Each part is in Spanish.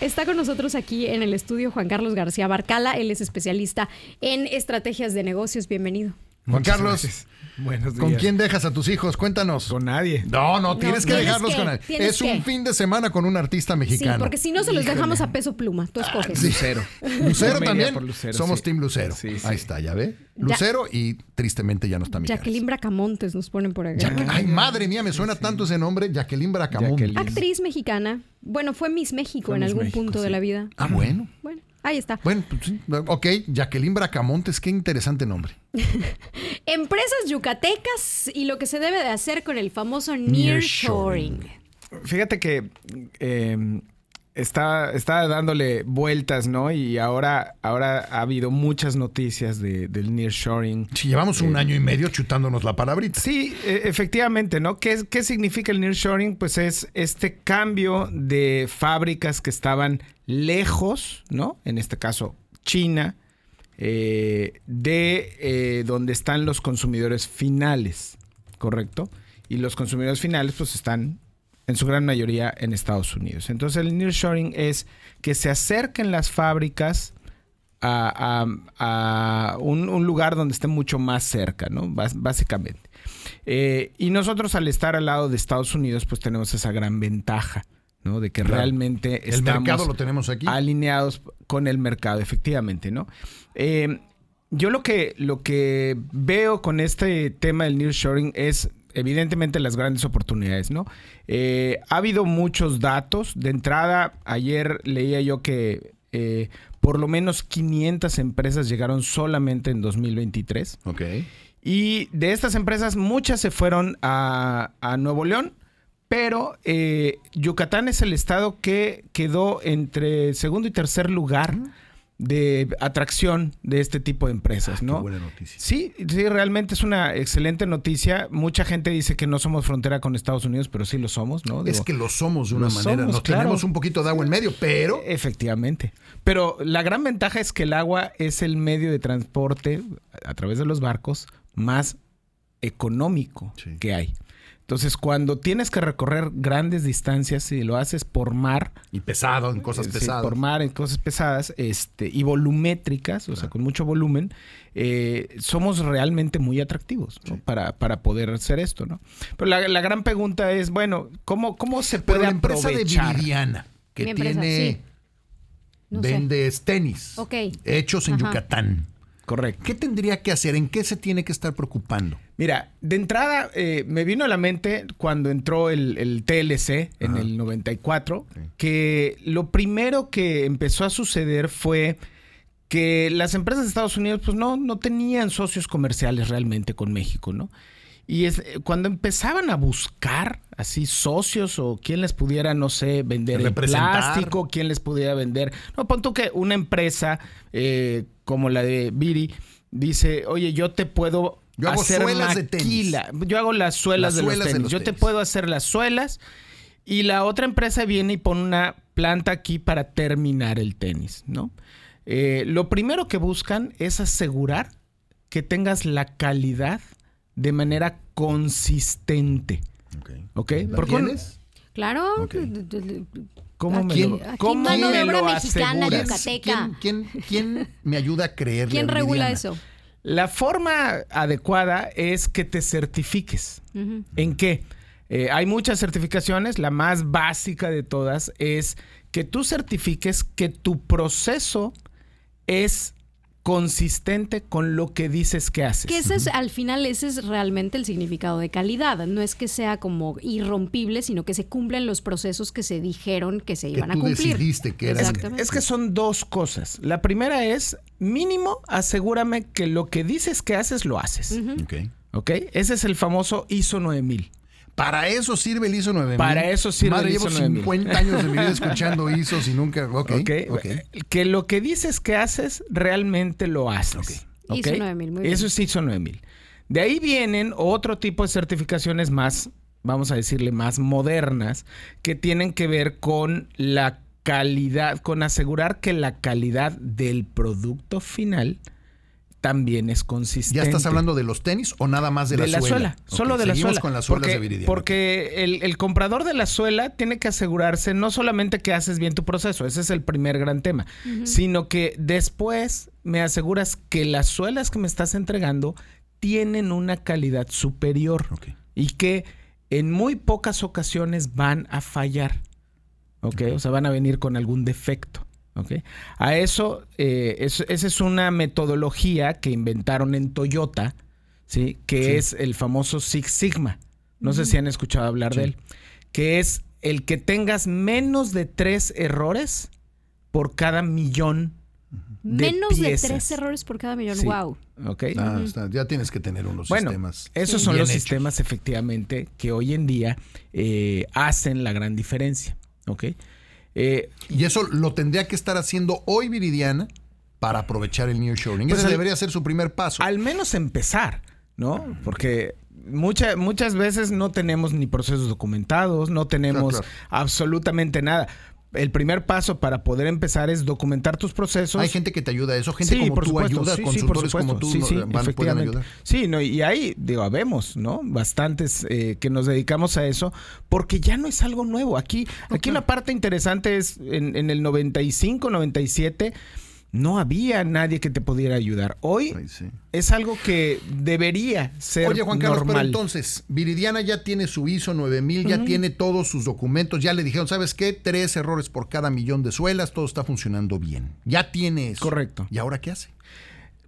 Está con nosotros aquí en el estudio Juan Carlos García Barcala. Él es especialista en estrategias de negocios. Bienvenido. Juan Muchas Carlos, gracias. Buenos días. ¿con quién dejas a tus hijos? Cuéntanos. Con nadie. No, no, tienes que tienes dejarlos que, con él. tienes Es un que. fin de semana con un artista Sí, mexicano. porque si no se los dejamos a peso pluma. Tú escoges. Lucero. Lucero iría también. Lucero, Somos sí. Team Lucero. Sí, sí. Ahí está, ya ve. Lucero y tristemente ya no está mi Jacqueline Bracamontes nos ponen por acá. Ay, madre mía, me suena tanto ese nombre, Jacqueline Bracamonte. Jacqueline. Actriz mexicana. Bueno, fue Miss México Fue en Miss algún México, punto de la vida. Ah, bueno. Bueno, ahí está. Bueno, pues sí. ok, Jacqueline Bracamontes, qué interesante nombre. Empresas yucatecas y lo que se debe de hacer con el famoso nearshoring. Fíjate que eh, está, está dándole vueltas, ¿no? Y ahora, ahora ha habido muchas noticias de, del nearshoring. Si llevamos un año y medio chutándonos la palabrita. Sí, e- efectivamente, ¿no? ¿Qué, ¿Qué significa el nearshoring? Pues es este cambio de fábricas que estaban lejos, ¿no? En este caso, China, eh, de eh, donde están los consumidores finales, ¿correcto? Y los consumidores finales, pues están en su gran mayoría en Estados Unidos. Entonces, el nearshoring es que se acerquen las fábricas a, un, lugar donde esté mucho más cerca, ¿no? Básicamente. Eh, y nosotros al estar al lado de Estados Unidos, pues tenemos esa gran ventaja, ¿no? De que Claro. realmente El estamos mercado lo tenemos aquí. alineados con el mercado, efectivamente, ¿no? Eh, yo lo que, lo que veo con este tema del nearshoring es evidentemente las grandes oportunidades, ¿no? Eh, ha habido muchos datos. De entrada, ayer leía yo que eh, por lo menos 500 empresas llegaron solamente en 2023. Ok. Y de estas empresas, muchas se fueron a, a Nuevo León, pero eh, Yucatán es el estado que quedó entre segundo y tercer lugar de atracción de este tipo de empresas, Qué ¿no? buena noticia. Sí, sí, realmente es una excelente noticia. Mucha gente dice que no somos frontera con Estados Unidos, pero sí lo somos, ¿no? Es que lo somos de una manera. somos, Nos claro. tenemos un poquito de agua en medio, pero Efectivamente. Pero la gran ventaja es que el agua es el medio de transporte a través de los barcos más económico Sí. que hay. Entonces, cuando tienes que recorrer grandes distancias y lo haces por mar, y pesado en cosas eh, sí, pesadas. por mar en cosas pesadas, este, y volumétricas, o sea, con mucho volumen, eh, somos realmente muy atractivos ¿no? para, para poder hacer esto, ¿no? Pero la, la gran pregunta es, bueno, ¿cómo, cómo se Pero puede la empresa de? Viridiana, que empresa, tiene, sí. No sé. vendes tenis, Ok. hechos en Ajá. Yucatán. Correcto. ¿Qué tendría que hacer? ¿En qué se tiene que estar preocupando? Mira, de entrada eh, me vino a la mente cuando entró el, el TLC en Ajá. el 94, que lo primero que empezó a suceder fue que las empresas de Estados Unidos pues no, no tenían socios comerciales realmente con México, ¿no? Y es, eh, cuando empezaban a buscar así socios o quién les pudiera, no sé, vender el plástico, quién les pudiera vender. No, pon tú que una empresa eh, como la de Viri dice, oye, yo te puedo Yo hago hacer suelas de tenis. maquila. Yo hago las suelas, Las de, los de tenis. los Yo te puedo hacer las suelas y la otra empresa viene y pone una planta aquí para terminar el tenis, ¿no? Eh, lo primero que buscan es asegurar que tengas la calidad de manera consistente, ¿ok? ¿La Porque un- tienes? Claro. Ok. ¿Cómo me ¿Quién- lo, Aquí cómo mano de me obra lo mexicana, yucateca. ¿Quién, quién, quién me ayuda a creerle ¿Quién a regula eso? La forma adecuada es que te certifiques. ¿En qué? Eh, hay muchas certificaciones. La más básica de todas es que tú certifiques que tu proceso es consistente con lo que dices que haces. Que ese es, al final, ese es realmente el significado de calidad. No es que sea como irrompible, sino que se cumplen los procesos que se dijeron que se Que iban a tú cumplir. decidiste que eran- Exactamente. Es que son dos cosas. La primera es, mínimo, asegúrame que lo que dices que haces, lo haces. Ok. ¿Ok? Ese es el famoso ISO 9000. Para eso sirve el ISO 9000. Para eso sirve Madre, el ISO llevo 9000. 50 años de mi vida escuchando ISOs y nunca. Ok. ¿ok? ok. Que lo que dices que haces, realmente lo haces. ISO 9000, muy bien. Eso es ISO 9000. De ahí vienen otro tipo de certificaciones más, vamos a decirle, más modernas, que tienen que ver con la calidad, con asegurar que la calidad del producto final también es consistente. ¿Ya estás hablando de los tenis o nada más de, de la, suela? Solo de la suela. con las suelas porque, de Viridiana. Porque el, el, comprador de la suela tiene que asegurarse no solamente que haces bien tu proceso, ese es el primer gran tema, sino que después me aseguras que las suelas que me estás entregando tienen una calidad superior y que en muy pocas ocasiones van a fallar. ¿ok? O sea, van a venir con algún defecto. A eso, eh, esa es una metodología que inventaron en Toyota, ¿sí? Que es el famoso Six Sigma. No sé si han escuchado hablar de él. Que es el que tengas menos de tres errores por cada millón Menos de tres errores por cada millón. Wow. Ah, ya tienes que tener unos bueno, sistemas. Esos son los sistemas, efectivamente, que hoy en día eh, hacen la gran diferencia. ¿Ok? Eh, y eso lo tendría que estar haciendo hoy Viridiana para aprovechar el New Showing. Pues Ese debería ser su primer paso. Al menos empezar, ¿no? Porque muchas veces no tenemos ni procesos documentados, no tenemos absolutamente nada el primer paso para poder empezar es documentar tus procesos. Hay gente que te ayuda a eso, gente como por tú supuesto, ayuda, consultores como tú sí, van, pueden ayudar. Sí, no, y ahí, digo, habemos, ¿no? Bastantes eh, que nos dedicamos a eso, porque ya no es algo nuevo. Aquí, aquí la parte interesante es en, en el 95, 97 no había nadie que te pudiera ayudar. Hoy es algo que debería ser Oye, Juan Carlos, pero entonces, Viridiana ya tiene su ISO 9000, ya tiene todos sus documentos, ya le dijeron, ¿sabes qué? Tres errores por cada millón de suelas, todo está funcionando bien. Ya tiene eso. Correcto. ¿Y ahora qué hace?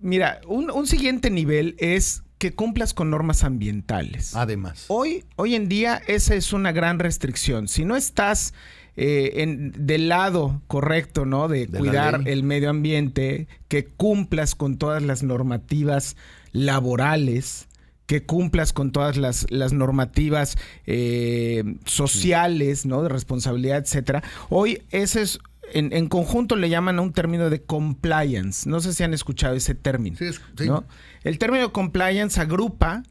Mira, un, un siguiente nivel es que cumplas con normas ambientales. Además. Hoy, hoy en día, esa es una gran restricción. Si no estás eh, en, del lado correcto, ¿no? De, cuidar el medio ambiente, que cumplas con todas las normativas laborales, que cumplas con todas las, normativas eh, sociales, ¿no? De responsabilidad, etcétera. Hoy ese es en, conjunto le llaman a un término de compliance. No sé si han escuchado ese término. ¿no? El término compliance agrupa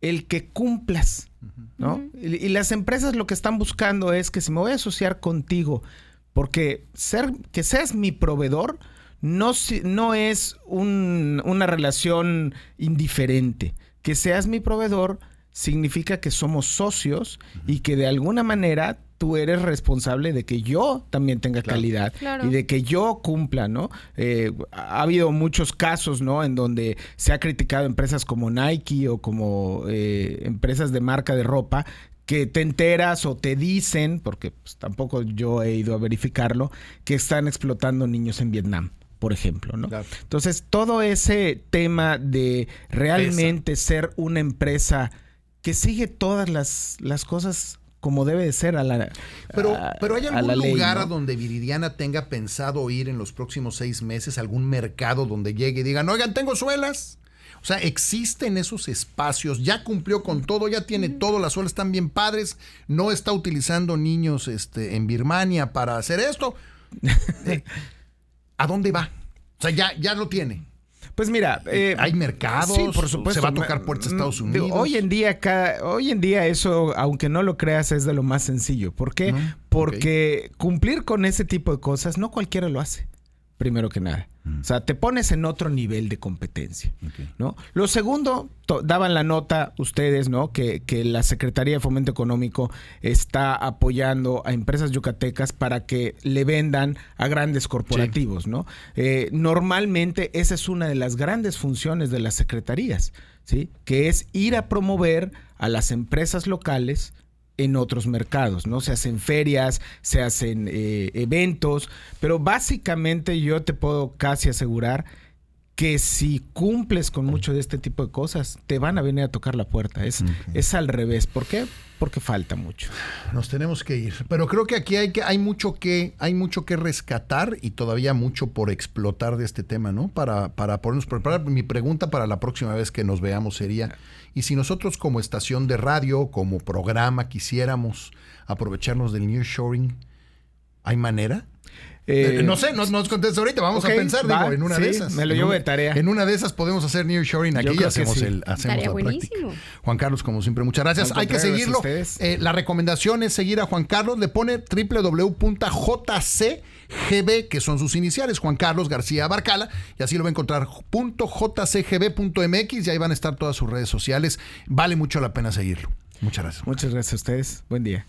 el que cumplas, ¿no? y, las empresas lo que están buscando es que si me voy a asociar contigo, porque ser, que seas mi proveedor no, no es una relación indiferente. Que seas mi proveedor significa que somos socios y que de alguna manera tú eres responsable de que yo también tenga calidad y de que yo cumpla, ¿no? Eh, ha habido muchos casos, ¿no? En donde se ha criticado empresas como Nike o como eh, empresas de marca de ropa que te enteras o te dicen, porque pues, tampoco yo he ido a verificarlo, que están explotando niños en Vietnam por ejemplo, ¿no? Entonces, todo ese tema de realmente ser una empresa que sigue todas las, las cosas como debe de ser a la Pero, pero ¿hay algún lugar a donde Viridiana tenga pensado ir en los próximos seis meses? ¿Algún mercado donde llegue y digan, oigan, tengo suelas? O sea, existen esos espacios, ya cumplió con todo, ya tiene todo, las suelas están bien padres, no está utilizando niños este, en Birmania para hacer esto. Eh, ¿A dónde va? O sea, ya, ya lo tiene. Pues mira, eh, hay mercados, sí, por supuesto. Se va a tocar puertas a Estados Unidos. Hoy en día, hoy en día eso, aunque no lo creas, es de lo más sencillo. ¿Por qué? Porque cumplir con ese tipo de cosas no cualquiera lo hace primero que nada. Mm. O sea, te pones en otro nivel de competencia, ¿no? Lo segundo, daban la nota ustedes, ¿no? Que, la Secretaría de Fomento Económico está apoyando a empresas yucatecas para que le vendan a grandes corporativos, ¿no? Eh, normalmente esa es una de las grandes funciones de las secretarías, ¿sí? Que es ir a promover a las empresas locales en otros mercados, ¿no? Se hacen ferias, se hacen eh, eventos, pero básicamente yo te puedo casi asegurar que si cumples con mucho de este tipo de cosas, te van a venir a tocar la puerta. Es, es al revés. ¿Por qué? Porque falta mucho. Nos tenemos que ir. Pero creo que aquí hay, que, hay, mucho, que, hay mucho que rescatar y todavía mucho por explotar de este tema, ¿no? Para, para ponernos preparar. Mi pregunta para la próxima vez que nos veamos sería, ¿y si nosotros como estación de radio, como programa, quisiéramos aprovecharnos del New Shoring, ¿hay manera? Eh, eh, no sé, no nos contestes ahorita, vamos a pensar, digo, en una de esas. Me lo llevo de tarea. En una de esas podemos hacer nearshoring aquí y hacemos, el, hacemos la práctica. Juan Carlos, como siempre, muchas gracias. Hay que seguirlo. Eh, la recomendación es seguir a Juan Carlos. Le pone www.jcgb, que son sus iniciales, Juan Carlos García Barcala, y así lo va a encontrar .jcgb.mx y ahí van a estar todas sus redes sociales. Vale mucho la pena seguirlo. Muchas gracias. Muchas gracias a ustedes. Buen día.